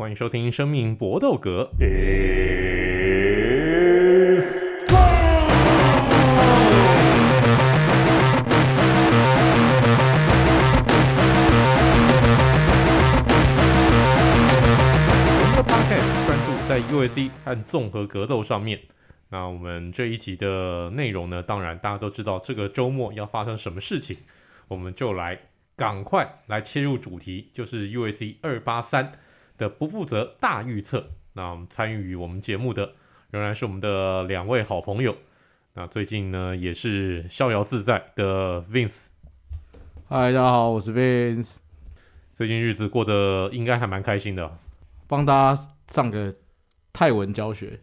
欢迎收听《生命搏斗格》。我们的 Podcast 专注在 UFC 和综合格斗上面。那我们这一集的内容呢，当然大家都知道，这个周末要发生什么事情，我们就来赶快来切入主题，就是 UFC 二八三。的不负责大预测，那我们参与我们节目的仍然是我们的两位好朋友。那最近呢，也是逍遥自在的 Vince。嗨，大家好，我是 Vince。最近日子过得应该还蛮开心的。帮大家上个泰文教学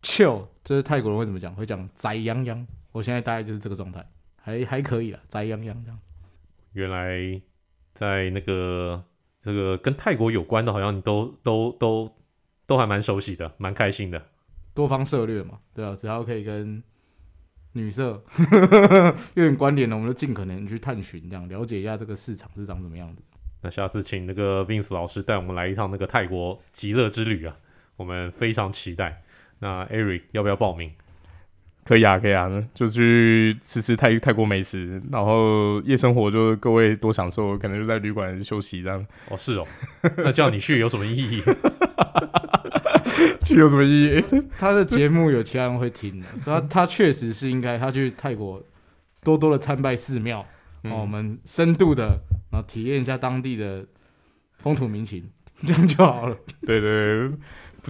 ，Chill，这是泰国人会怎么讲？会讲宅洋洋。我现在大概就是这个状态，还还可以啦，宅洋洋这样。原来在那个。这个跟泰国有关的，好像你都都都都还蛮熟悉的，蛮开心的。多方策略嘛，对啊，只要可以跟女色 有点关联的，我们就尽可能去探寻，这样了解一下这个市场是长什么样子。那下次请那个 Vince 老师带我们来一趟那个泰国极乐之旅啊，我们非常期待。那 Eric 要不要报名？可以啊，可以啊，就去吃吃泰泰国美食，然后夜生活就各位多享受，可能就在旅馆休息这样。哦，是哦，那叫你去有什么意义？去有什么意义？他的节目有其他人会听的，所以他他确实是应该他去泰国多多的参拜寺庙，嗯、哦，我们深度的然后体验一下当地的风土民情，这样就好了。对对对。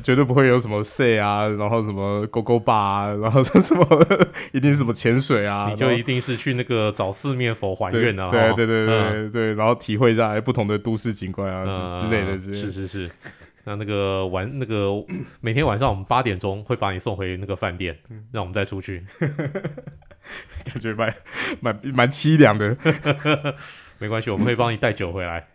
绝对不会有什么 say 啊，然后什么勾勾吧啊，然后说什么 一定是什么潜水啊，你就一定是去那个找四面佛还愿啊，对对对对、嗯、对，然后体会一下不同的都市景观啊、嗯、之类的之类的，是是是。那那个晚那个每天晚上我们八点钟会把你送回那个饭店，嗯、让我们再出去，感觉蛮蛮蛮凄凉的。没关系，我们会帮你带酒回来，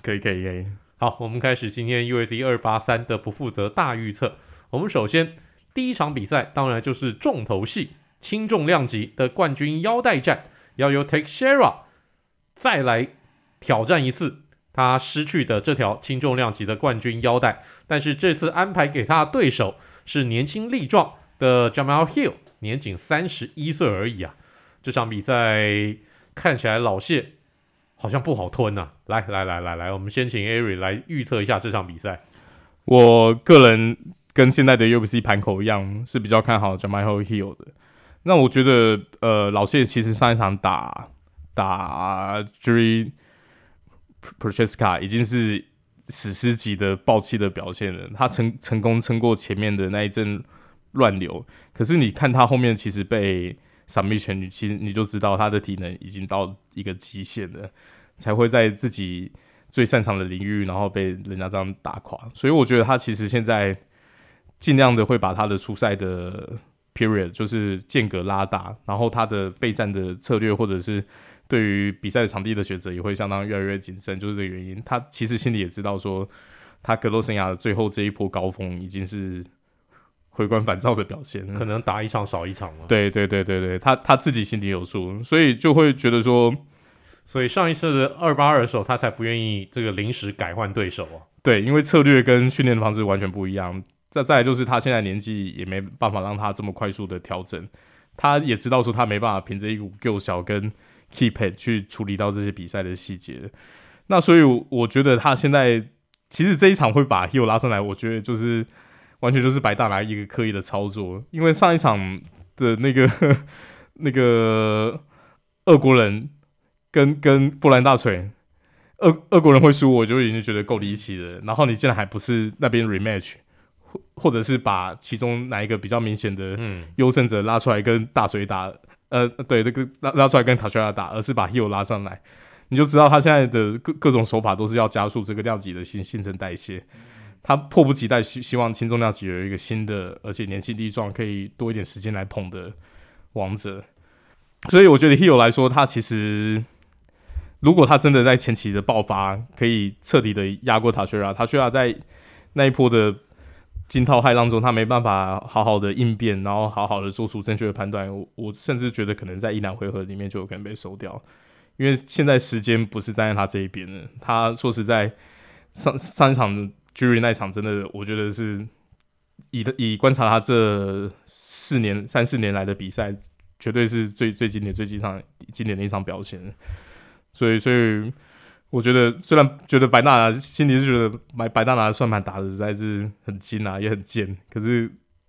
可以可以可以。好，我们开始今天 UFC 二八三的不负责大预测。我们首先第一场比赛，当然就是重头戏，轻重量级的冠军腰带战，要由 Take Shera 再来挑战一次他失去的这条轻重量级的冠军腰带。但是这次安排给他的对手是年轻力壮的 Jamahal Hill，年仅三十一岁而已啊！这场比赛看起来老谢。好像不好吞呐、啊！来来来来来，我们先请 Ari 来预测一下这场比赛。我个人跟现在的 UFC 盘口一样，是比较看好 Jamahal Hill 的。那我觉得，呃，老谢其实上一场打打 Jiri Prochaska 已经是史诗级的爆气的表现了。他成成功撑过前面的那一阵乱流，可是你看他后面其实被。闪避全女，其实你就知道他的体能已经到一个极限了，才会在自己最擅长的领域，然后被人家这样打垮。所以我觉得他其实现在尽量的会把他的出赛的 period 就是间隔拉大，然后他的备战的策略或者是对于比赛场地的选择也会相当越来越谨慎，就是这个原因。他其实心里也知道说，他格斗生涯的最后这一波高峰已经是。回光返照的表现，可能打一场少一场嘛。对对对对对，他他自己心里有数，所以就会觉得说，所以上一次的二八二的时候，他才不愿意这个临时改换对手啊。对，因为策略跟训练的方式完全不一样。再再来就是他现在年纪也没办法让他这么快速的调整，他也知道说他没办法凭着一股够小跟 keep it 去处理到这些比赛的细节。那所以我觉得他现在其实这一场会把 Hill 拉上来，我觉得就是。完全就是白大拿一个刻意的操作，因为上一场的那个 那个俄国人跟跟波兰大锤，俄俄国人会输，我就已经觉得够离奇了。然后你竟然还不是那边 rematch，或或者是把其中哪一个比较明显的优胜者拉出来跟大锤打，呃，对，那个拉拉出来跟塔帅亚打，而是把 Hill 拉上来，你就知道他现在的各各种手法都是要加速这个量级的新新陈代谢。他迫不及待希希望轻重量级有一个新的，而且年轻力壮，可以多一点时间来捧的王者。所以我觉得 Hill 来说，他其实如果他真的在前期的爆发，可以彻底的压过塔帅拉，塔帅拉在那一波的惊涛骇浪中，他没办法好好的应变，然后好好的做出正确的判断。我我甚至觉得可能在一两回合里面就有可能被收掉，因为现在时间不是站在他这一边的。他说实在。上上一场 Jury 那场真的，我觉得是以以观察他这四年三四年来的比赛，绝对是最最经典、最经常经典的一场表现。所以，所以我觉得，虽然觉得白大拿心里是觉得白白大拿的算盘打的实在是很精啊，也很贱，可是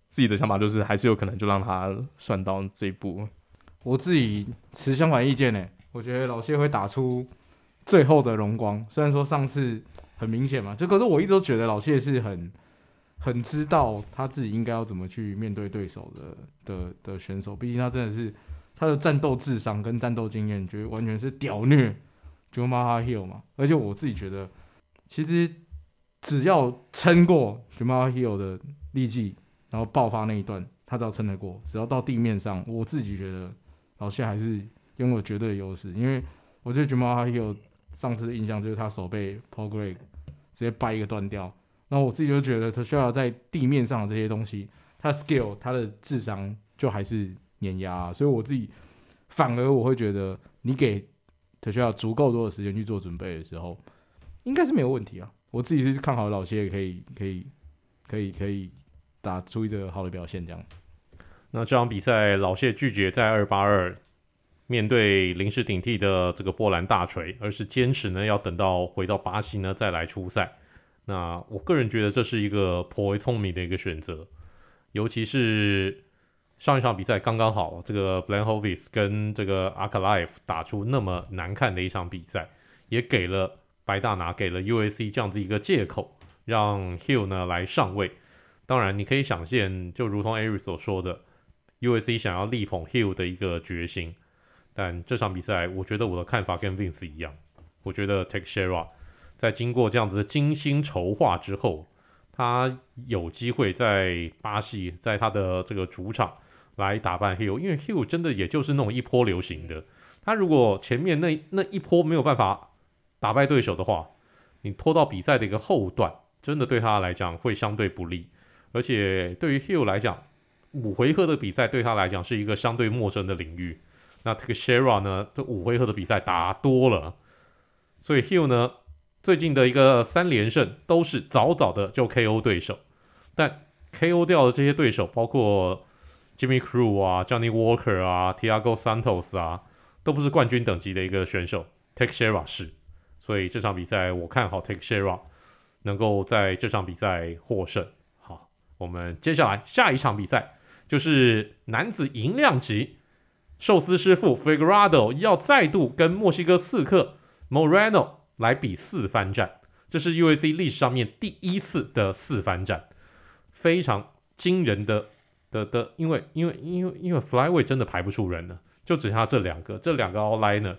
自己的想法就是还是有可能就让他算到这一步。我自己持相反意见呢，我觉得老谢会打出最后的荣光。虽然说上次很明显嘛，就可是我一直都觉得老谢是很很知道他自己应该要怎么去面对对手的的的选手。毕竟他真的是他的战斗智商跟战斗经验，觉得完全是屌虐 Jamal Hill 嘛。而且我自己觉得，其实只要撑过 Jamal Hill 的力技，然后爆发那一段，他只要撑得过，只要到地面上，我自己觉得。老谢还是拥有绝对的优势，因为我觉得 Jamal Hill 上次的印象就是他手被 Paul Craig 直接掰一个断掉。然后我自己就觉得 Teixeira 在地面上的这些东西，他 skill 他的智商就还是碾压啊，所以我自己反而我会觉得你给 Teixeira 足够多的时间去做准备的时候，应该是没有问题啊。我自己是看好老谢可以可以可以可以打出一个好的表现这样。那这场比赛，老谢拒绝在二八二面对临时顶替的这个波兰大锤，而是坚持呢要等到回到巴西呢再来出赛。那我个人觉得这是一个颇为聪明的一个选择，尤其是上一场比赛刚刚好，这个 Blachowicz 跟这个 Ankalaev 打出那么难看的一场比赛，也给了白大拿给了 USC 这样子一个借口，让 Hill 呢来上位。当然，你可以想见，就如同 Eric 所说的。USC 想要力捧 Hill 的一个决心，但这场比赛，我觉得我的看法跟 Vince 一样。我觉得 Take Shera 在经过这样子的精心筹划之后，他有机会在巴西，在他的这个主场来打败 Hill，因为 Hill 真的也就是那种一波流行的。他如果前面那那一波没有办法打败对手的话，你拖到比赛的一个后段，真的对他来讲会相对不利。而且对于 Hill 来讲，五回合的比赛对他来讲是一个相对陌生的领域。那 Teixeira 呢？这五回合的比赛打多了，所以 Hill 呢最近的一个三连胜都是早早的就 KO 对手。但 KO 掉的这些对手，包括 Jimmy Crew 啊、Johnny Walker 啊、Tiago Santos 啊，都不是冠军等级的一个选手。Teixeira 是，所以这场比赛我看好 Teixeira 能够在这场比赛获胜。好，我们接下来下一场比赛。就是男子银量级，寿司师傅 Figueiredo 要再度跟墨西哥刺客 Moreno 来比四番战，这是 UFC 历史上面第一次的四番战，非常惊人的的的，因为因为因为因为 Flyweight 真的排不出人了，就只剩下这两个，这两个 o l l i n e r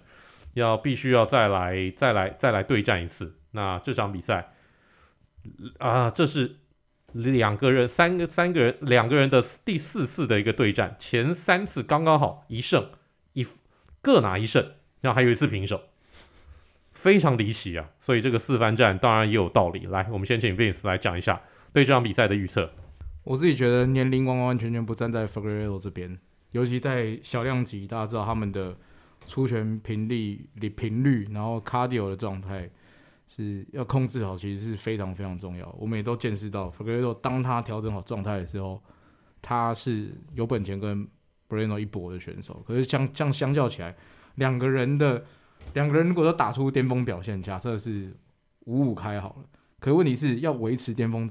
要必须要再来再来再来对战一次，那这场比赛啊，这是。两个人，三个三个人，两个人的第四次的一个对战，前三次刚刚好一胜一各拿一胜，然后还有一次平手，非常离奇啊！所以这个四番战当然也有道理。来，我们先请 Vince 来讲一下对这场比赛的预测。我自己觉得年龄完完全全不站在 Figueiredo 这边，尤其在小量级，大家知道他们的出拳频率、频率，然后 Cardio 的状态。是要控制好，其实是非常非常重要。我们也都见识到，Figueiredo 当他调整好状态的时候，他是有本钱跟 Breno 一搏的选手。可是相相相较起来，两个人的两个人如果都打出巅峰表现，假设是五五开好了，可问题是要维持巅峰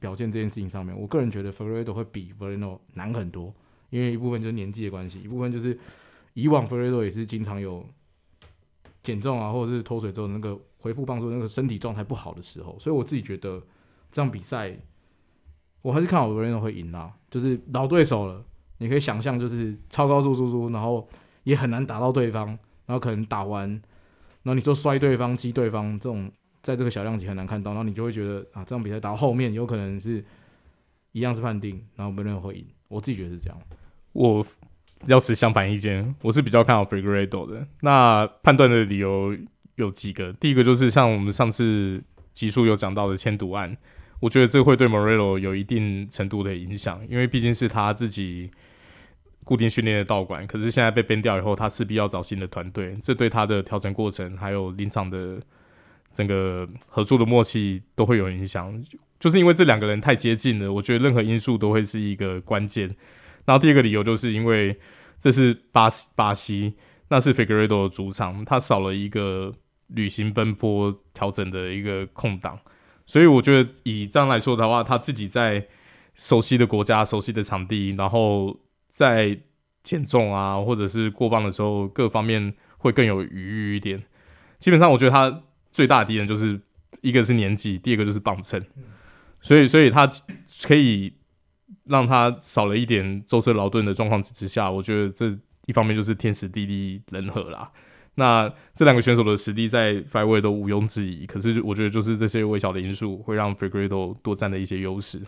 表现这件事情上面，我个人觉得 Figueiredo 会比 Breno 难很多，因为一部分就是年纪的关系，一部分就是以往 Figueiredo 也是经常有减重啊，或者是脱水之后那个。回复帮助那个身体状态不好的时候，所以我自己觉得这场比赛我还是看好有人会赢啦。就是老对手了，你可以想象就是超高速输出，然后也很难打到对方，然后可能打完，然后你就摔对方、击对方，这种在这个小量级很难看到，然后你就会觉得啊，这场比赛打到后面有可能是一样是判定，然后没人会赢。我自己觉得是这样。我要持相反意见，我是比较看好 Figueredo 的。那判断的理由。有几个，第一个就是像我们上次集数有讲到的签赌案，我觉得这会对 Moreno 有一定程度的影响，因为毕竟是他自己固定训练的道馆，可是现在被编掉以后，他势必要找新的团队，这对他的调整过程还有临场的整个合作的默契都会有影响。就是因为这两个人太接近了，我觉得任何因素都会是一个关键。然后第二个理由就是因为这是巴西，巴西那是 figure 的主场，他少了一个旅行奔波调整的一个空档，所以我觉得以这样来说的话，他自己在熟悉的国家、熟悉的场地，然后在减重啊，或者是过磅的时候，各方面会更有余裕一点。基本上，我觉得他最大的敌人就是一个是年纪，第二个就是磅秤，所以，所以他可以让他少了一点舟车劳顿的状况之下，我觉得这一方面就是天时地利人和啦。那这两个选手的实力在 flyweight 都毋庸置疑，可是我觉得就是这些微小的因素会让 Figueiredo 多占了一些优势。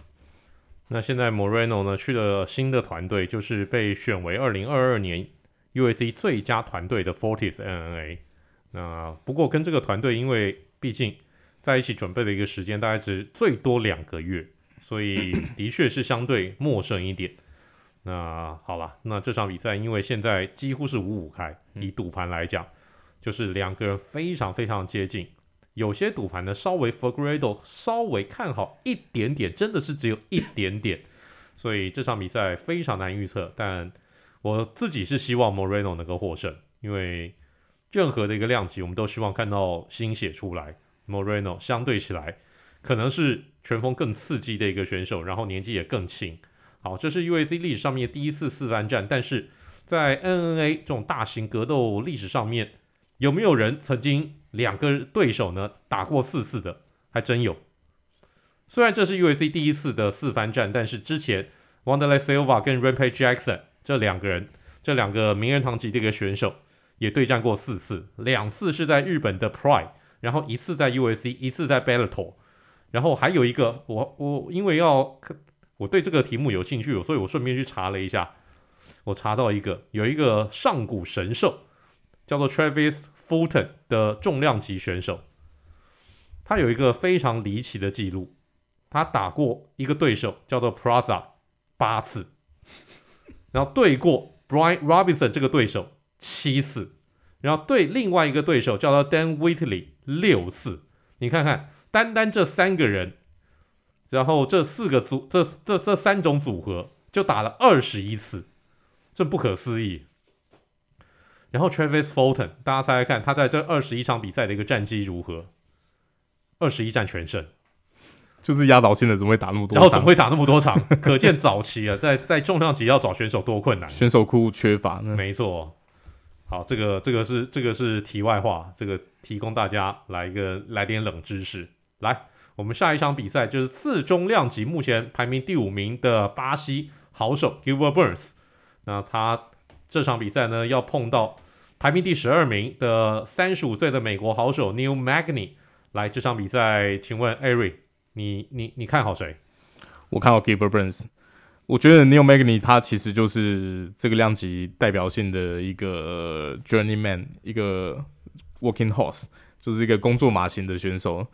那现在 Moreno 呢去了新的团队，就是被选为二零二二年 UAC 最佳团队的 Fortis NNA。那不过跟这个团队，因为毕竟在一起准备的一个时间大概是最多两个月，所以的确是相对陌生一点。那好了，那这场比赛因为现在几乎是五五开，以赌盘来讲，就是两个人非常非常接近。有些赌盘呢稍微 Figueiredo 稍微看好一点点，真的是只有一点点，所以这场比赛非常难预测。但我自己是希望 Moreno 能够获胜，因为。任何的一个量级，我们都希望看到新血出来。Moreno 相对起来，可能是拳风更刺激的一个选手，然后年纪也更轻。好，这是 U A C 历史上面第一次四番战，但是在 N N A 这种大型格斗历史上面，有没有人曾经两个对手呢打过四次的？还真有。虽然这是 UFC 第一次的四番战，但是之前 w a n d e r l e Silva 跟 Rampage Jackson 这两个人，这两个名人堂级的一个选手。也对战过四次，两次是在日本的 Pride，然后一次在 UFC，一次在 Bellator，然后还有一个，我我因为要我对这个题目有兴趣，所以我顺便去查了一下，我查到一个有一个上古神兽叫做 Travis Fulton 的重量级选手，他有一个非常离奇的记录，他打过一个对手叫做 Praza 八次，然后对过 Brian Robinson 这个对手。七次，然后对另外一个对手叫做 Dan Whitley 六次，你看看，单单这三个人，然后这四个组，这这这三种组合就打了二十一次，这不可思议。然后 Travis Fulton，大家猜猜看，他在这二十一场比赛的一个战绩如何？二十一战全胜，就是压倒性的，怎么会打那么多？然后怎么会打那么多场？可见早期啊，在在重量级要找选手多困难，选手库缺乏。没错。好，这个这个是这个是题外话，这个提供大家来一个来点冷知识。来，我们下一场比赛就是次中量级目前排名第五名的巴西好手 Gilbert Burns，那他这场比赛呢要碰到排名第十二名的三十五岁的美国好手 Neil Magny。来，这场比赛，请问 Ari，你你你看好谁？我看好 Gilbert Burns。我觉得 Neil Magny 他其实就是这个量级代表性的一个 journeyman，一个 working horse，就是一个工作马型的选手。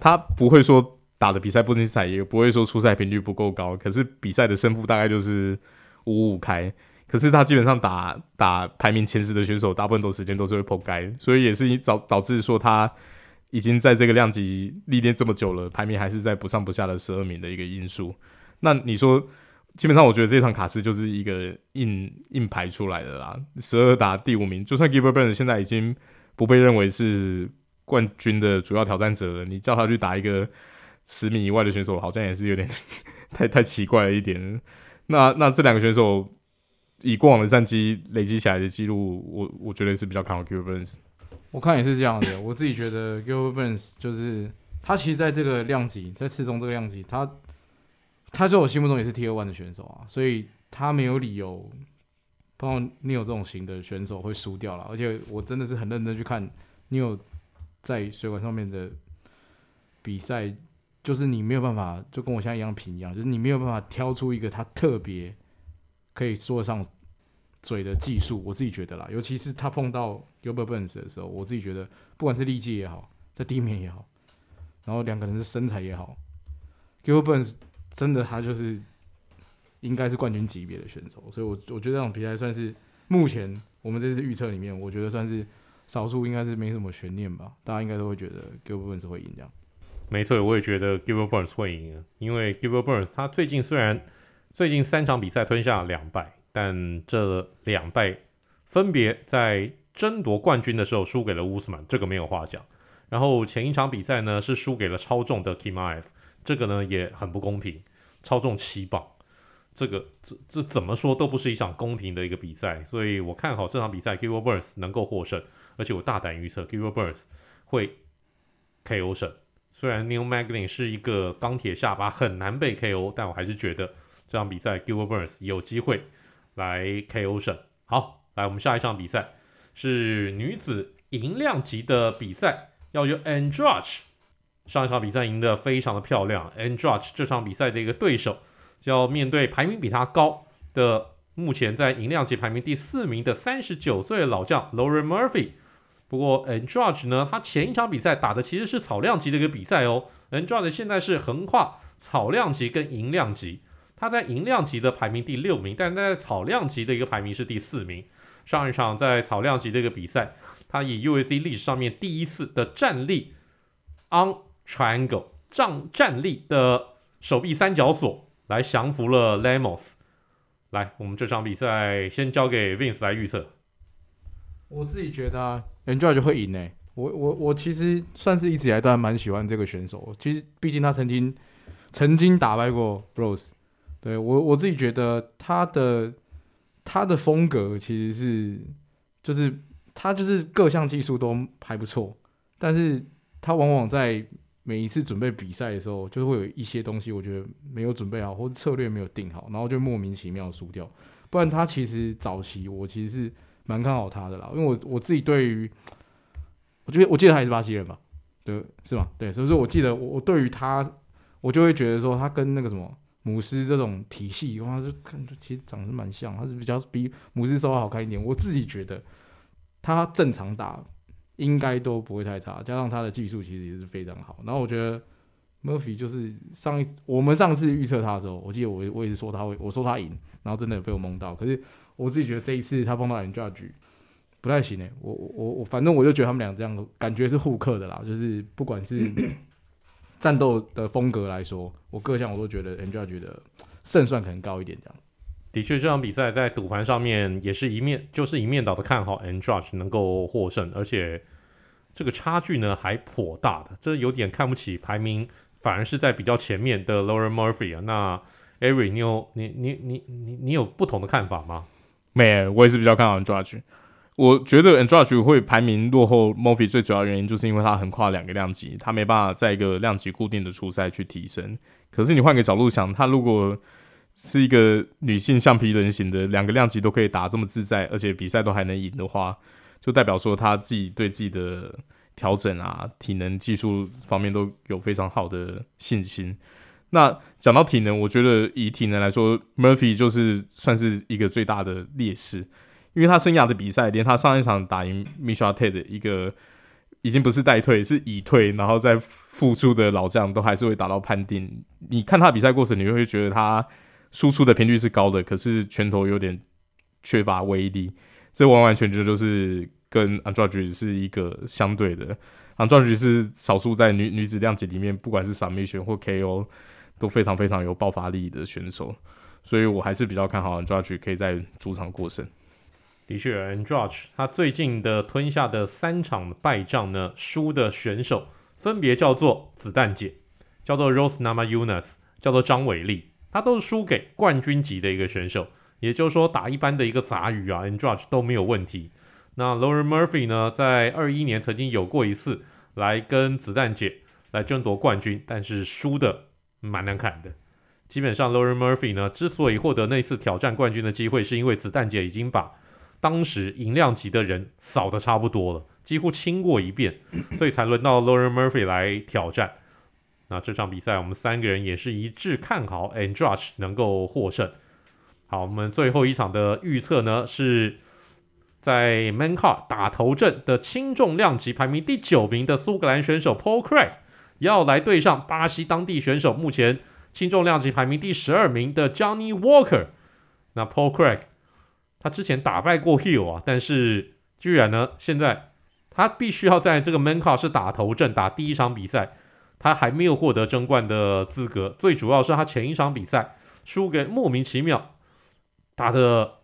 他不会说打的比赛不精彩，也不会说出赛频率不够高。可是比赛的胜负大概就是五五开。可是他基本上打打排名前十的选手，大部分都时间都是会扑街，所以也是导导致说他已经在这个量级历练这么久了，排名还是在不上不下的十二名的一个因素。那你说？基本上，我觉得这场卡司就是一个硬硬排出来的啦。十二打第五名，就算 Giver Burns 现在已经不被认为是冠军的主要挑战者了，你叫他去打一个十名以外的选手，好像也是有点 太太奇怪了一点。那那这两个选手以过往的战绩累积起来的记录，我我觉得是比较看好 Gilbert Burns。我看也是这样的，我自己觉得 Gilbert Burns 就是他其实在这个量级，在次中这个量级，他。他在我心目中也是 T O One 的选手啊，所以他没有理由碰到 Neil 这种型的选手会输掉了。而且我真的是很认真去看 Neil 在水管上面的比赛，就是你没有办法，就跟我现在一样评一样，就是你没有办法挑出一个他特别可以说得上嘴的技术。我自己觉得啦，尤其是他碰到 Gilbert Burns 的时候，我自己觉得不管是力气也好，在地面也好，然后两个人的身材也好，Gilbert Burns。真的，他就是应该是冠军级别的选手，所以我，我觉得这场比赛算是目前我们这次预测里面，我觉得算是少数应该是没什么悬念吧，大家应该都会觉得 Gilbert Burns 会赢这样。没错，我也觉得 Gilbert Burns 会赢，因为 Gilbert Burns 他最近虽然最近三场比赛吞下了两败，但这两败分别在争夺冠军的时候输给了乌斯曼，这个没有话讲。然后前一场比赛呢是输给了超重的 Kimaev，这个呢也很不公平，超重七磅，这个这这怎么说都不是一场公平的一个比赛，所以我看好这场比赛 Gilbert Burns 能够获胜。而且我大胆预测，Gilbert Burns 会 KO 胜。虽然 New Magny 是一个钢铁下巴，很难被 KO，但我还是觉得这场比赛 Gilbert Burns 有机会来 KO 胜。好，来我们下一场比赛是女子银量级的比赛，要由 Andrade 上一场比赛赢得非常的漂亮。Andrade 这场比赛的一个对手，就要面对排名比他高的，目前在银量级排名第四名的三十九岁老将 Lauren Murphy。不过，Andrade 呢，他前一场比赛打的其实是草量级的一个比赛哦。Andrade 现在是横跨草量级跟银量级，他在银量级的排名第六名，但在草量级的一个排名是第四名。上一场在草量级的一个比赛，他以 UFC 历史上面第一次的站立 on triangle 站站立的手臂三角锁来降服了 Lemos。来，我们这场比赛先交给 Vince 来预测。我自己觉得啊，Andrade 就会赢呢。我我我其实算是一直以来都还蛮喜欢这个选手。其实毕竟他曾经曾经打败过 Rose。对，我我自己觉得他的他的风格其实是就是他就是各项技术都还不错，但是他往往在每一次准备比赛的时候，就会有一些东西我觉得没有准备好，或者策略没有定好，然后就莫名其妙输掉。不然他其实早期我其实是。蛮看好他的啦，因为我我自己对于，我觉得我记得他也是巴西人吧，对，是吗？对，所以说我记得我我对于他，我就会觉得说他跟那个什么姆斯这种体系，哇，就看着其实长得蛮像，他是比较比姆斯稍微好看一点。我自己觉得他正常打应该都不会太差，加上他的技术其实也是非常好。然后我觉得 Murphy 就是上一我们上次预测他的时候，我记得我我也是说他会，我说他赢，然后真的被我蒙到，可是。我自己觉得这一次他碰到 Andrade 不太行诶，我我我反正我就觉得他们俩这样感觉是互克的啦，就是不管是战斗的风格来说，我各项我都觉得 Andrade 的胜算可能高一点这样。的确，这场比赛在赌盘上面也是一面就是一面倒的看好 Andrade 能够获胜，而且这个差距呢还颇大的，这有点看不起排名反而是在比较前面的 Lauren Murphy 啊。那 Ari，你有你你你你你有不同的看法吗？没，我也是比较看好 Andrade。我觉得 Andrade 会排名落后 Murphy 最主要原因就是因为他横跨两个量级，他没办法在一个量级固定的初赛去提升。可是你换个角度想，他如果是一个女性橡皮人型的，两个量级都可以打这么自在，而且比赛都还能赢的话，就代表说他自己对自己的调整啊、体能、技术方面都有非常好的信心。那讲到体能，我觉得以体能来说，Murphy 就是算是一个最大的劣势，因为他生涯的比赛，连他上一场打赢 Mishtad 的一个已经不是待退，是已退，然后再复出的老将，都还是会打到判定。你看他比赛过程，你会觉得他输出的频率是高的，可是拳头有点缺乏威力。这完完全全就是跟 Andrade 是一个相对的。Andrade 是少数在女女子量级里面，不管是闪避拳或 KO。都非常非常有爆发力的选手，所以我还是比较看好 Andrade 可以在主场过胜。的确，Andrade 他最近的吞下的三场败仗呢，输的选手分别叫做子弹姐，叫做 Rose Namajunas，叫做张伟丽，他都是输给冠军级的一个选手。也就是说，打一般的一个杂鱼啊，Andrade 都没有问题。那 Lauren Murphy 呢，在二一年曾经有过一次来跟子弹姐来争夺冠军，但是输的。蛮难看的。基本上，Lauren Murphy 呢，之所以获得那次挑战冠军的机会，是因为子弹姐已经把当时银量级的人扫的差不多了，几乎清过一遍，所以才轮到 Lauren Murphy 来挑战。那这场比赛，我们三个人也是一致看好 Andrade 能够获胜。好，我们最后一场的预测呢，是在 Main Card 打头阵的轻重量级排名第九名的苏格兰选手 Paul Craig。要来对上巴西当地选手，目前轻重量级排名第十二名的 Johnny Walker。那 Paul Craig 他之前打败过 Hill 啊，但是居然呢，现在他必须要在这个 main card 是打头阵，打第一场比赛，他还没有获得争冠的资格。最主要是他前一场比赛输给莫名其妙，打得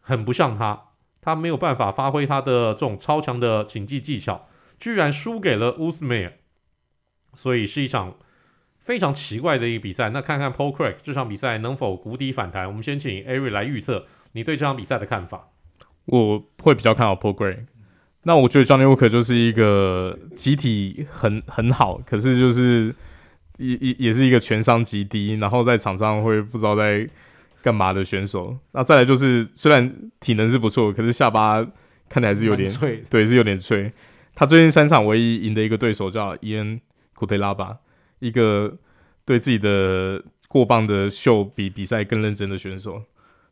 很不像他，他没有办法发挥他的这种超强的竞技技巧，居然输给了乌斯梅尔，所以是一场非常奇怪的一个比赛。那看看 Paul Craig 这场比赛能否谷底反弹？我们先请 Ari 来预测你对这场比赛的看法。我会比较看好 Paul Craig。那我觉得 Johnny Walker 就是一个集体很很好，可是就是也也也是一个全伤极低，然后在场上会不知道在干嘛的选手。那再来就是虽然体能是不错，可是下巴看起来是有点脆，对，是有点脆。他最近三场唯一赢的一个对手叫伊恩库特拉巴，一个对自己的过磅的秀比比赛更认真的选手。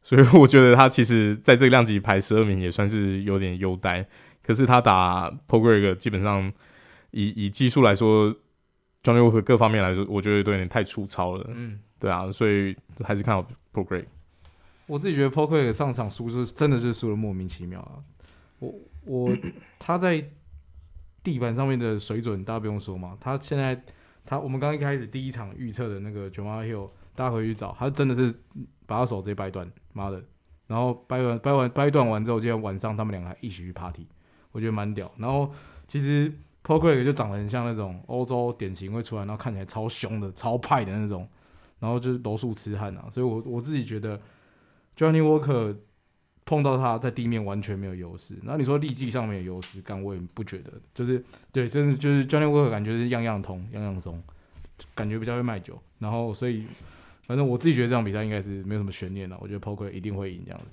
所以我觉得他其实在这个量级排十二名也算是有点优待，可是他打 Paul Craig 基本上以以技术来说，Johnny Walker 各方面来说，我觉得都有点太粗糙了。嗯，对啊，所以还是看好 Paul Craig。我自己觉得 Paul Craig 上场输是真的是输的莫名其妙啊！我我他在地板上面的水准大家不用说嘛，他现在他我们刚刚一开始第一场预测的那个 Jamahal Hill，大家回去找，他真的是把他手直接掰断。妈的！然后掰完掰完掰断完之后，今天晚上他们两个还一起去 party，我觉得蛮屌。然后其实 Paul Craig 就长得很像那种欧洲典型会出来，然后看起来超凶的、超派的那种，然后就是柔术痴汉啊。所以我我自己觉得 Johnny Walker 碰到他在地面完全没有优势。然后你说力技上面有优势，但我也不觉得。就是对，真的就是 Johnny Walker 感觉是样样通、样样松，感觉比较会卖酒。然后所以。反正我自己觉得这场比赛应该是没有什么悬念了，我觉得 Craig 一定会赢这样子。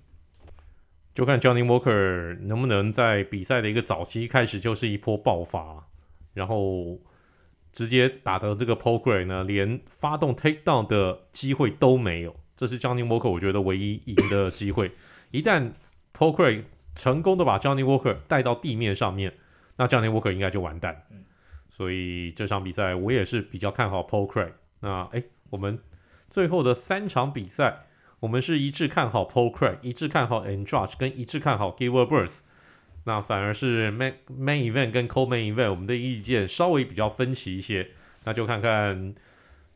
就看 Johnny Walker 能不能在比赛的一个早期开始就是一波爆发，然后直接打的这个 Craig 呢，连发动 Takedown 的机会都没有。这是 Johnny Walker 我觉得唯一赢的机会。一旦 Craig 成功的把 Johnny Walker 带到地面上面，那 Johnny Walker 应该就完蛋。所以这场比赛我也是比较看好 Craig。那哎，我们。最后的三场比赛，我们是一致看好 Paul Craig，一致看好 Andrade，跟一致看好 Gilbert Burns。那反而是 Main Main Event 跟 Co-Main Event，我们的意见稍微比较分歧一些。那就看看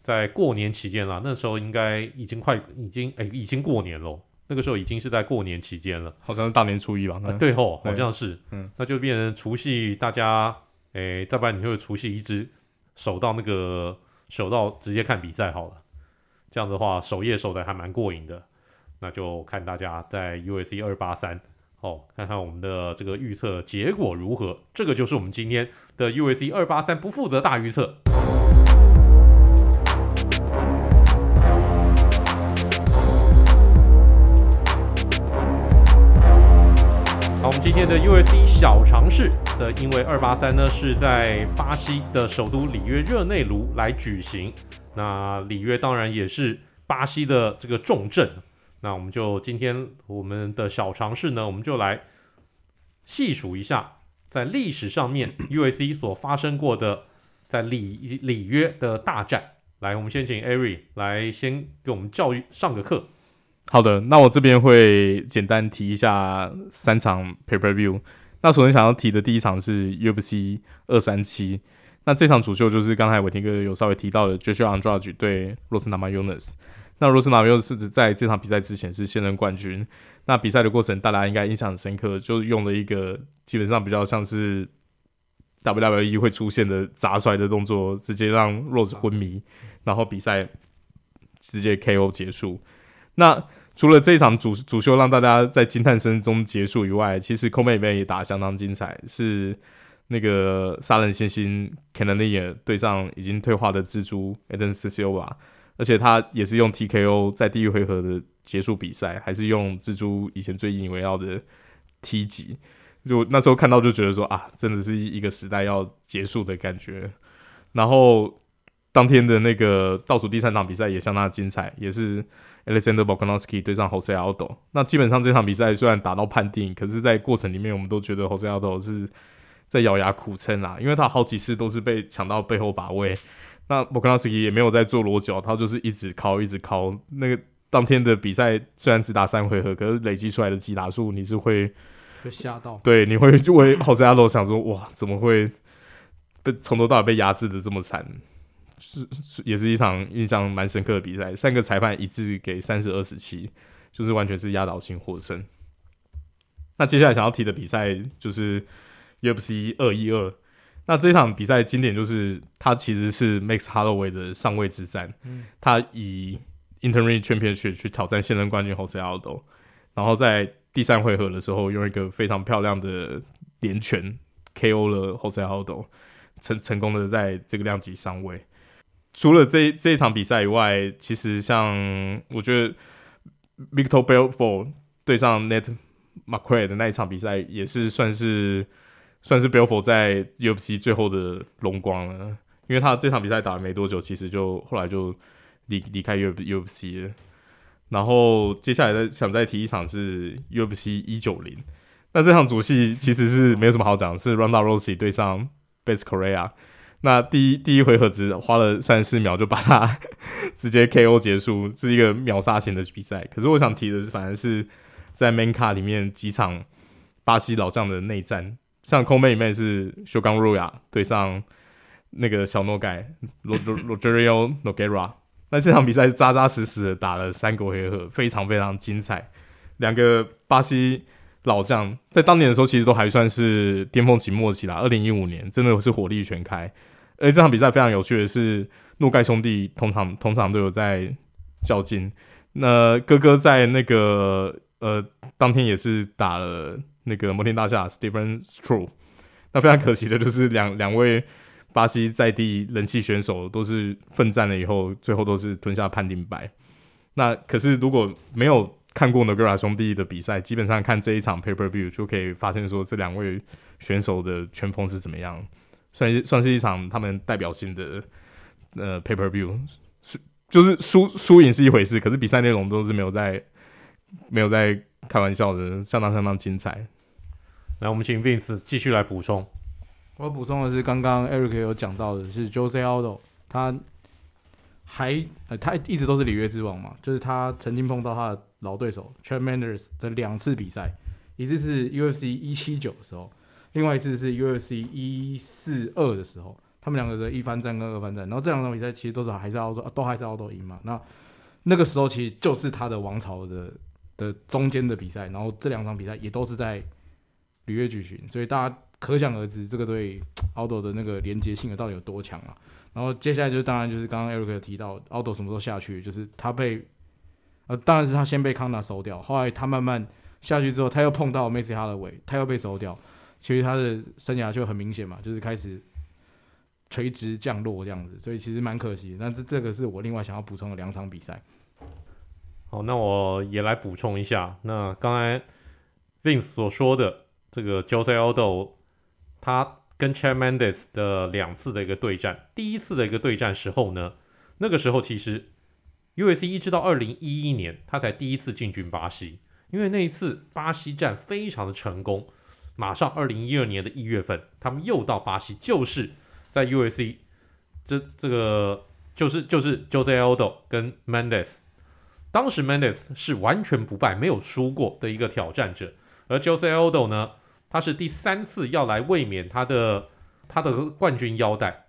在过年期间啦，那时候应该已经快已经哎已经过年了，那个时候已经是在过年期间了，好像是大年初一吧？啊、对吼，好像是。嗯，那就变成除夕，大家哎，再不然你就除夕一直守到那个守到直接看比赛好了。这样的话，守夜守的还蛮过瘾的，那就看大家在 U S C 二八三，哦，看看我们的这个预测结果如何。这个就是我们今天的 U S C 二八三不负责大预测。好，我们今天的 U S C 小尝试的，因为二八三呢是在巴西的首都里约热内卢来举行。那里约当然也是巴西的这个重镇，那我们就今天我们的小尝试呢，我们就来细数一下在历史上面 UAC 所发生过的在里里约的大战。来，我们先请 Ari 来先给我们教育上个课。好的，那我这边会简单提一下三场 Pay Per View。那首先想要提的第一场是 UFC 二三七。那这场主秀就是刚才伟霆哥有稍微提到的，Joshua Andrade 对 Rose Namajunas。那 Rose Namajunas 在这场比赛之前是现任冠军。那比赛的过程大家应该印象很深刻，就用了一个基本上比较像是 WWE 会出现的杂摔的动作，直接让 Rose 昏迷，然后比赛直接 KO 结束。那除了这一场主主秀让大家在惊叹声中结束以外，其实 c o m e n 也打得相当精彩，是。那个杀人猩猩 Cannonier 对上已经退化的蜘蛛 Anderson Silva，而且他也是用 TKO 在第一回合的结束比赛，还是用蜘蛛以前最引以为傲的踢击。就那时候看到就觉得说啊，真的是一个时代要结束的感觉。然后当天的那个倒数第三场比赛也相当精彩，也是 Alexander Bokanovsky 对上 Jose Aldo。那基本上这场比赛虽然打到判定，可是在过程里面我们都觉得 Jose Aldo 是。在咬牙苦撑啊，因为他好几次都是被抢到背后把位，那 Volkanovski 也没有在做裸绞，他就是一直敲，一直敲。那个当天的比赛虽然只打三回合，可是累积出来的击打数你是会被吓到。对，你会就为好在阿罗想说，哇，怎么会被从头到尾被压制的这么惨？是是，也是一场印象蛮深刻的比赛，三个裁判一致给三十二十七，就是完全是压倒性获胜。那接下来想要提的比赛就是 UFC 二一二。那这场比赛经典就是他其实是 Max Holloway 的上位之战，嗯，他以 Interim Championship 去挑战现任冠军 Jose Aldo，然后在第三回合的时候用一个非常漂亮的连拳 KO 了 Jose Aldo，成成功的在这个量级上位。除了这这一场比赛以外，其实像我觉得 Victor Belfort 对上 Nate McQuaid 的那一场比赛也是算是。算是 Belfo 在 UFC 最后的荣光了，因为他这场比赛打了没多久，其实就后来就离离开 U UFC 了。然后接下来再想再提一场是 UFC 一九零，那这场主戏其实是没有什么好讲，是 Ronda Rousey 对上 Bethe Correia。那第一第一回合只花了三十四秒就把他 直接 KO 结束，是一个秒杀型的比赛。可是我想提的是，反而是在 Manca 里面几场巴西老将的内战。像 Co-Main 里面是 Shogun Rua 对上那个小诺盖 Rogerio Nogueira，那这场比赛是扎扎实实的打了三个回合，非常非常精彩。两个巴西老将在当年的时候其实都还算是巅峰期末期啦。二零一五年真的是火力全开，而这场比赛非常有趣的是，诺盖兄弟通常通常都有在较劲。那哥哥在那个呃当天也是打了。那个摩天大厦 Stephen Stru 那非常可惜的就是两两位巴西在地人气选手都是奋战了以后，最后都是吞下判定败。那可是如果没有看过 Nogueira 兄弟的比赛，基本上看这一场 Paper View 就可以发现说这两位选手的拳风是怎么样，算是算是一场他们代表性的呃 Paper View，就是输输赢是一回事，可是比赛内容都是没有在没有在开玩笑的，相当相当精彩。来，我们请 Vince 继续来补充。我补充的是，刚刚 Eric 有讲到的是 Jose Aldo，他还呃，他一直都是里约之王嘛，就是他曾经碰到他的老对手 Chad Mendes 的两次比赛，一次是 UFC 一七九的时候，另外一次是 UFC 一四二的时候，他们两个的一番战跟二番战，然后这两场比赛其实都是还是 Aldo，都还是 Aldo 赢嘛。那那个时候其实就是他的王朝的的中间的比赛，然后这两场比赛也都是在。履约举行，所以大家可想而知，这个对 Aldo 的那个连接性到底有多强啊？然后接下来就当然就是刚刚 Eric 提到 Aldo 什么时候下去，就是他被呃，当然是他先被康纳收掉，后来他慢慢下去之后，他又碰到 Max Holloway，他又被收掉，其实他的生涯就很明显嘛，就是开始垂直降落这样子，所以其实蛮可惜。那这这个是我另外想要补充的两场比赛。好，那我也来补充一下，那刚才 Vince 所说的。这个 Jose Aldo，他跟 Chad Mendes 的两次的一个对战，第一次的一个对战时候呢，那个时候其实 UFC 一直到二零一一年，他才第一次进军巴西，因为那一次巴西战非常的成功，马上二零一二年的一月份，他们又到巴西，就是在 UFC 这这个就是就是 Jose Aldo 跟 Mendes，当时 Mendes 是完全不败，没有输过的一个挑战者，而 Jose Aldo 呢，他是第三次要来卫冕他的他的冠军腰带，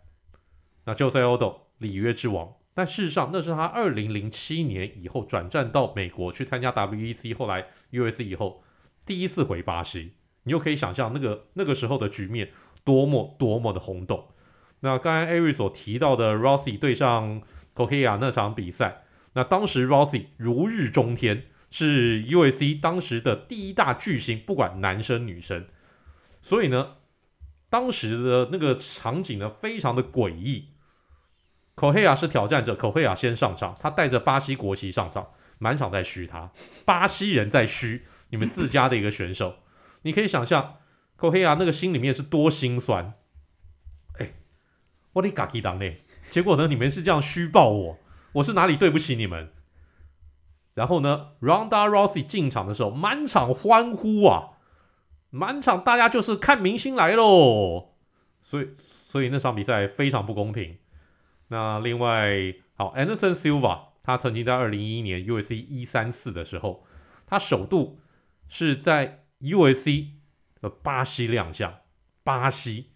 那 Jose Aldo 里约之王，但事实上那是他二零零七年以后转战到美国去参加 WEC，后来 US 以后第一次回巴西，你就可以想象那个那个时候的局面多么多么的轰动。那刚才 Ari 所提到的 Rousey 对上 Correia 那场比赛，那当时 Rousey 如日中天，是 UFC 当时的第一大巨星，不管男生女生。所以呢，当时的那个场景呢，非常的诡异。Correia 是挑战者，Correia 先上场，他带着巴西国旗上场，满场在嘘他，巴西人在嘘你们自家的一个选手，你可以想象 Correia 那个心里面是多心酸。哎，我的嘎基当呢？结果呢，你们是这样虚报我，我是哪里对不起你们？然后呢，Ronda Rousey 进场的时候，满场欢呼啊！满场大家就是看明星来喽，所以所以那场比赛非常不公平。那另外，好，Anderson Silva，他曾经在二零一一年 UFC 一三四的时候，他首度是在 UFC 的巴西亮相。巴西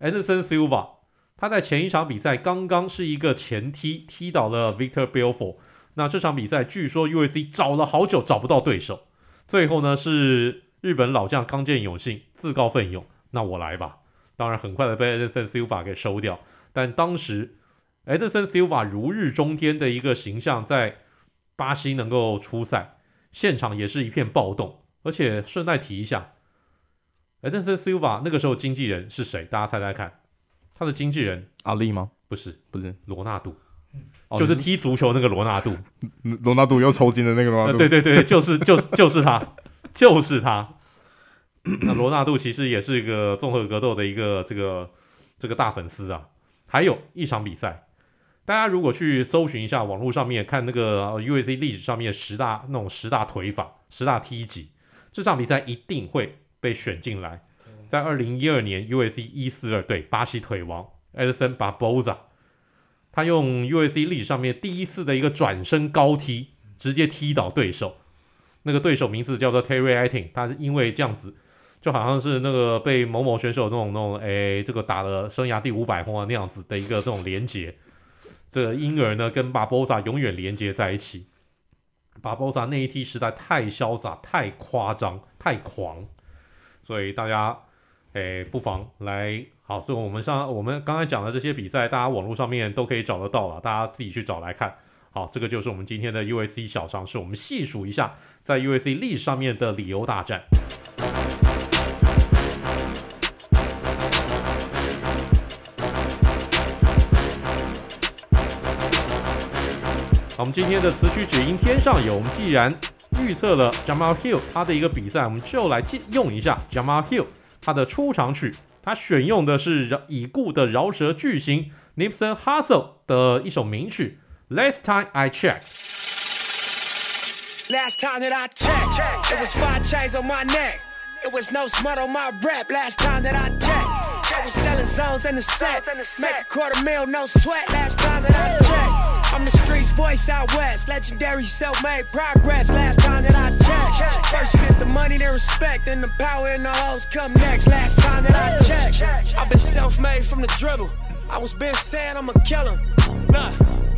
，Anderson Silva，他在前一场比赛刚刚是一个前踢踢倒了 Victor Belfort。那这场比赛据说 UFC 找了好久找不到对手，最后呢是日本老将康健永信自告奋勇，那我来吧。当然很快的被 Anderson Silva 给收掉，但当时 Anderson Silva 如日中天的一个形象在巴西能够出赛，现场也是一片暴动。而且顺带提一下，Anderson Silva 那个时候经纪人是谁？大家猜猜看，他的经纪人阿力吗？不是，不是罗纳度，就是踢足球那个罗纳度。罗纳度又抽筋的那个罗纳度。对对对，就是就是就是他，就是他。那罗纳度其实也是一个综合格斗的一个这个这个大粉丝啊。还有一场比赛，大家如果去搜寻一下网络上面看那个 UFC 历史上面十大那种十大腿法。十大踢击，这场比赛一定会被选进来。在二零一二年，USC 一四二对巴西腿王 Edson baboza 他用 USC 历史上面第一次的一个转身高踢，直接踢倒对手。那个对手名字叫做 Terry Etim，他是因为这样子，就好像是那个被某某选手那种那种哎，这个打了生涯第五百轰啊那样子的一个这种连接，这个因而呢跟 Barboza 永远连接在一起。巴博萨那一踢实在太潇洒、太夸张、太狂，所以大家诶不妨来好。所以我们上我们刚才讲的这些比赛，大家网络上面都可以找得到了，大家自己去找来看。好，这个就是我们今天的 UFC 小常识，我们细数一下在 UFC 历史上面的理由大战。好，我们今天的词曲只应天上有。我们既然预测了 Jamahal Hill 他的一个比赛，我们就来借用一下 Jamahal Hill 他的出场曲。他选用的是已故的饶舌巨星 Nipsey Hussle 的一首名曲《Last Time I Checked》。Last time that I checked, it was five chains on my neck. It was no smut on my rap. Last time that I checked, I was selling zones in the set. Make a quarter mil, no sweat. Last time that I checked. I'm the streets voice out west, legendary self-made progress. Last time that I checked, first you get the money, then respect, then the power and the hoes come next. Last time that I checked, I've been self-made from the dribble. I was been saying I'm a killer. Nah.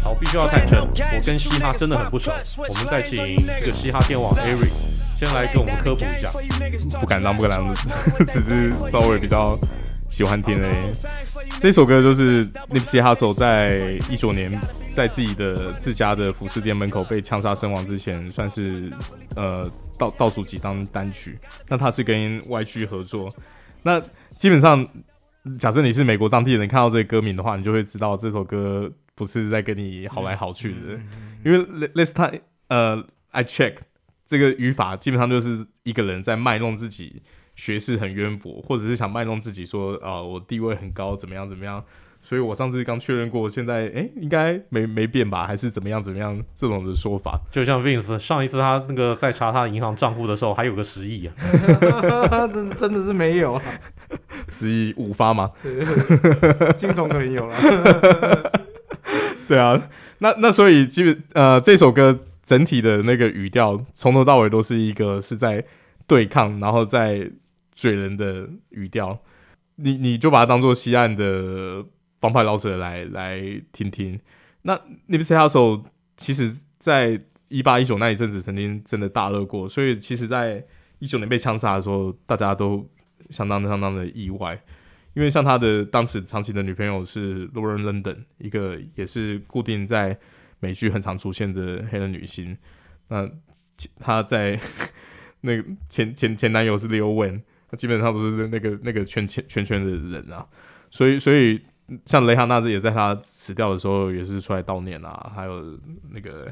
好，必须要坦诚，我跟嘻哈真的很不熟。我们再请这个嘻哈天王 Eric 先来给我们科普一下。不敢当，不敢当，只是稍微比较 喜欢听而已。这首歌就是 Nipsey Hussle 在一九年。在自己的自家的服饰店门口被枪杀身亡之前，算是呃倒倒数几张单曲。那他是跟 YG 合作。那基本上，假设你是美国当地人，看到这个歌名的话，你就会知道这首歌不是在跟你好来好去的。因为 last time 呃 I check 这个语法基本上就是一个人在卖弄自己学识很渊博，或者是想卖弄自己说啊、呃、我地位很高，怎么样怎么样。所以我上次刚确认过，现在哎，应该没没变吧？还是怎么样怎么样？这种的说法，就像 Vince 上一次他那个在查他的银行账户的时候，还有个十亿啊，真真的是没有啊，十亿五发吗？金总可能有了，对啊，那那所以基本呃这首歌整体的那个语调从头到尾都是一个是在对抗，然后在嘴人的语调，你你就把它当做西岸的。帮派老舍来来听听，那 Nipsey Hussle 其实在一八一九那一阵子曾经真的大热过，所以其实在一九年被枪杀的时候，大家都相当的相当的意外，因为像他的当时长期的女朋友是 Lauren London，一个也是固定在美剧很常出现的黑人女星，那他在 那个前前前男友是 Leo Van 他基本上都是那个那个圈圈圈圈的人啊，所以所以。像雷哈纳兹也在他死掉的时候也是出来悼念啊，还有那个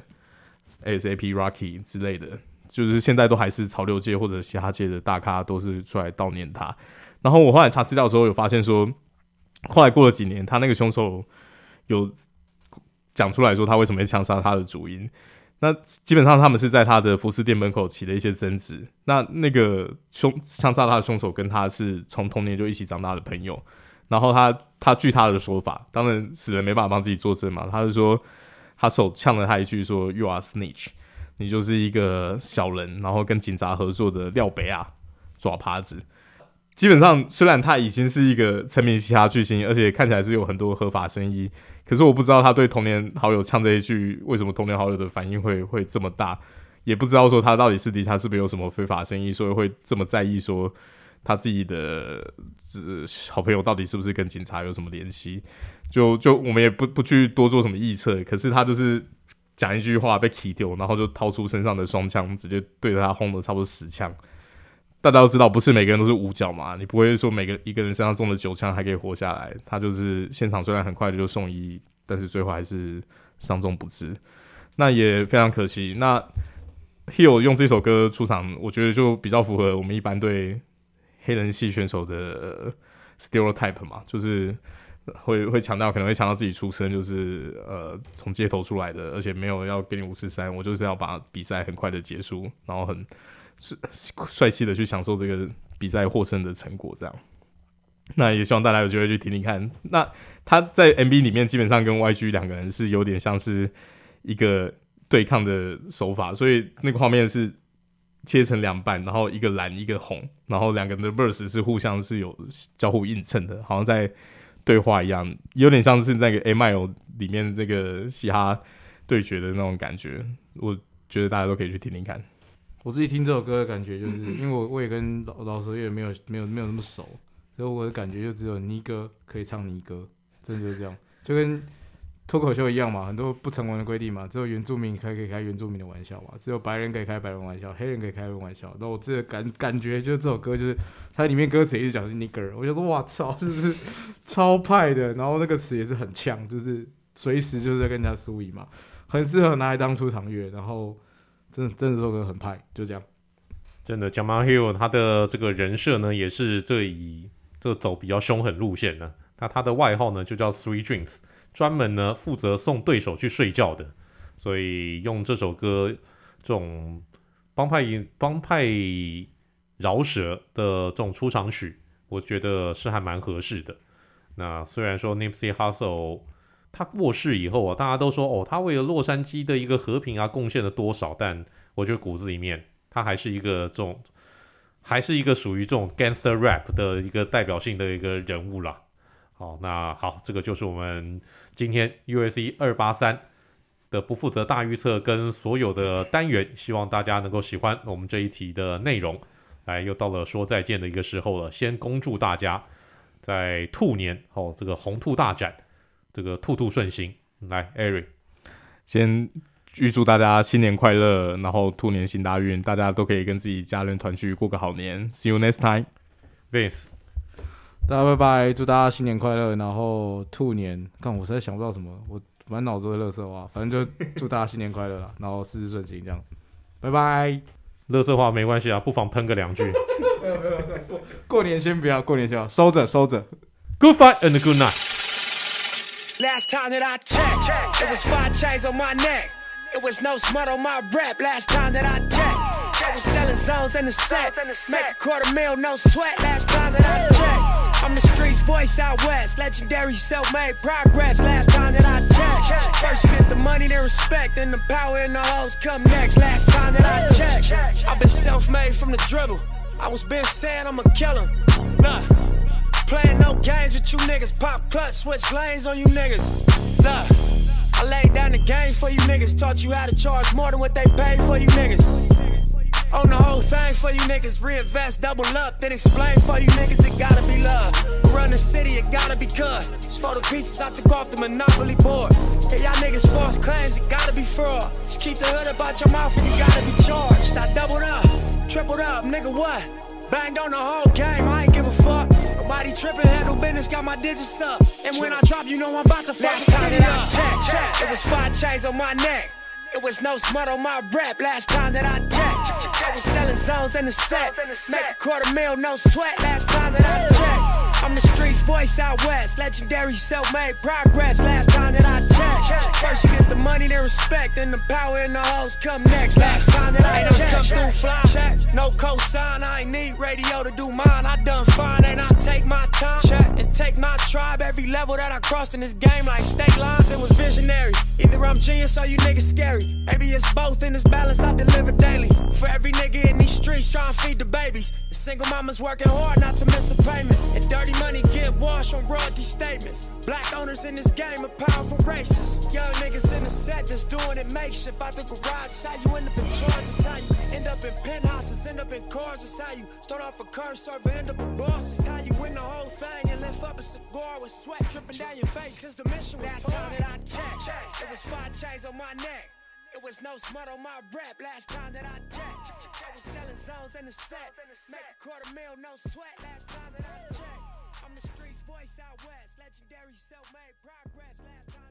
ASAP Rocky 之类的，就是现在都还是潮流界或者嘻哈界的大咖都是出来悼念他。然后我后来查资料的时候有发现说，后来过了几年，他那个凶手有讲出来说他为什么会枪杀他的主因。那基本上他们是在他的服饰店门口起了一些争执。那那个凶枪杀他的凶手跟他是从童年就一起长大的朋友。然后他他据他的说法，当然死人没办法帮自己作证嘛。他是说他手呛了他一句说 “You are snitch”，你就是一个小人，然后跟警察合作的廖北亚爪耙子。基本上虽然他已经是一个成名嘻哈巨星，而且看起来是有很多合法生意，可是我不知道他对童年好友唱这一句，为什么童年好友的反应会会这么大，也不知道说他到底私底下是不是有什么非法生意，所以会这么在意说他自己的呃好朋友到底是不是跟警察有什么联系，就就我们也不 不去多做什么预测，可是他就是。讲一句话被踢丢，然后就掏出身上的双枪，直接对着他轰了差不多十枪。大家都知道，不是每个人都是五角嘛，你不会说每个一个人身上中了九枪还可以活下来。他就是现场虽然很快的就送医，但是最后还是伤重不治。那也非常可惜。那 Hill 用这首歌出场，我觉得就比较符合我们一般对黑人系选手的 stereotype 嘛，就是。会会强调，可能会强调自己出身就是呃从街头出来的，而且没有要给你五四三，我就是要把比赛很快的结束，然后很是 帅气的去享受这个比赛获胜的成果。这样，那也希望大家有机会去听听看。那他在 MV 里面基本上跟 YG 两个人是有点像是一个对抗的手法，所以那个画面是切成两半，然后一个蓝一个红，然后两个人的 verse 是互相是有交互映衬的，好像在。对话一样，有点像是那个《A Mile》里面那个嘻哈对决的那种感觉。我觉得大家都可以去听听看。我自己听这首歌的感觉，就是 因为我我也跟老老舌乐没有没有没有那么熟，所以我的感觉就只有尼哥可以唱尼哥，真的就是这样，就跟。脱口秀一样嘛，很多不成文的规定嘛，只有原住民可以可以开原住民的玩笑嘛，只有白人可以开白人玩笑，黑人可以开黑人玩笑。那我这个感感觉就是这首歌就是它里面歌词一直讲是 nigger，我觉得哇操，就是 超派的，然后那个词也是很呛，就是随时就是在跟人家输赢嘛，很适合拿来当出场乐。然后真的真的这首歌很派，就这样。真的，Jamal Hill 他的这个人设呢，也是这以这走比较凶狠路线呢。那他的外号呢就叫 Three Drinks。专门呢负责送对手去睡觉的，所以用这首歌这种帮派帮派饶舌的这种出场曲，我觉得是还蛮合适的。那虽然说 Nipsey Hussle 他过世以后啊，大家都说哦，他为了洛杉矶的一个和平啊贡献了多少，但我觉得骨子里面他还是一个这种还是一个属于这种 gangster rap 的一个代表性的一个人物啦。好，那好，这个就是我们今天 u s c 二八三的不负责大预测跟所有的单元，希望大家能够喜欢我们这一题的内容。来，又到了说再见的一个时候了，先恭祝大家在兔年哦，这个红兔大展，这个兔兔顺心。来，Eric，先预祝大家新年快乐，然后兔年行大运，大家都可以跟自己家人团聚，过个好年。See you next time，Vince。大家拜拜，祝大家新年快乐，然后兔年，看我实在想不到什么，我满脑子的垃圾话，反正就祝大家新年快乐啦，然后事事顺心这样，拜拜。垃圾话没关系啊，不妨喷个两句。没有没有没有，过过年先不要，过年先要收着收着。Good fight and good night. Last time that I checked, it was five chains on my neck. It was no smut on my rap. Last time that I checked, I was selling zones in the set. Make a quarter mil, no sweat. Last time that I checked. I'm the streets voice out west, legendary self-made progress. Last time that I checked, first you get the money, then respect, then the power and the hoes come next. Last time that I checked, I've been self-made from the dribble. I was been saying I'm a killer. Nah, playing no games with you niggas. Pop clutch, switch lanes on you niggas. Nah, I laid down the game for you niggas. Taught you how to charge more than what they pay for you niggas. On the whole thing for you niggas, reinvest, double up, then explain for you niggas, it gotta be love. Run the city, it gotta be good. It's for the pieces I took off the monopoly board. Hey, y'all niggas false claims, it gotta be fraud. Just keep the hood about your mouth and you gotta be charged. I doubled up, tripled up, nigga, what? Banged on the whole game, I ain't give a fuck. Nobody tripping, handle business, got my digits up. And when I drop, you know I'm about to fuck the city up. Check, check. It was five chains on my neck. It was no smut on my rap last time that I checked. I was selling zones in the set. Make a quarter mil, no sweat last time that I checked. I'm the streets voice out west. Legendary self-made progress. Last time that I checked. First you get the money, then respect, then the power and the hoes come next. Last time that I checked. come through fly. Check. No cosign, I ain't need radio to do mine. I done fine, and I take my time. Check. And take my tribe every level that I crossed in this game like state lines. It was visionary. Either I'm genius or you niggas scary. Maybe it's both in this balance I deliver daily. For every nigga in these streets trying to feed the babies. The single mama's working hard not to miss a payment. And dirty money get washed on royalty statements. Black owners in this game are powerful racists. Young niggas in the set that's doing it makeshift out the garage. It's how you end up in charge. It's how you end up in penthouses, end up in cars. It's how you start off a curb server, end up a boss. It's how you win the whole thing and lift up a cigar with sweat dripping down your face. Cause the mission was Last time that I checked, it was five chains on my neck. It was no smut on my rep last time that I checked. I was selling zones in the set. Make a quarter mil, no sweat last time that I checked. The streets voice out west. Legendary self-made progress last time.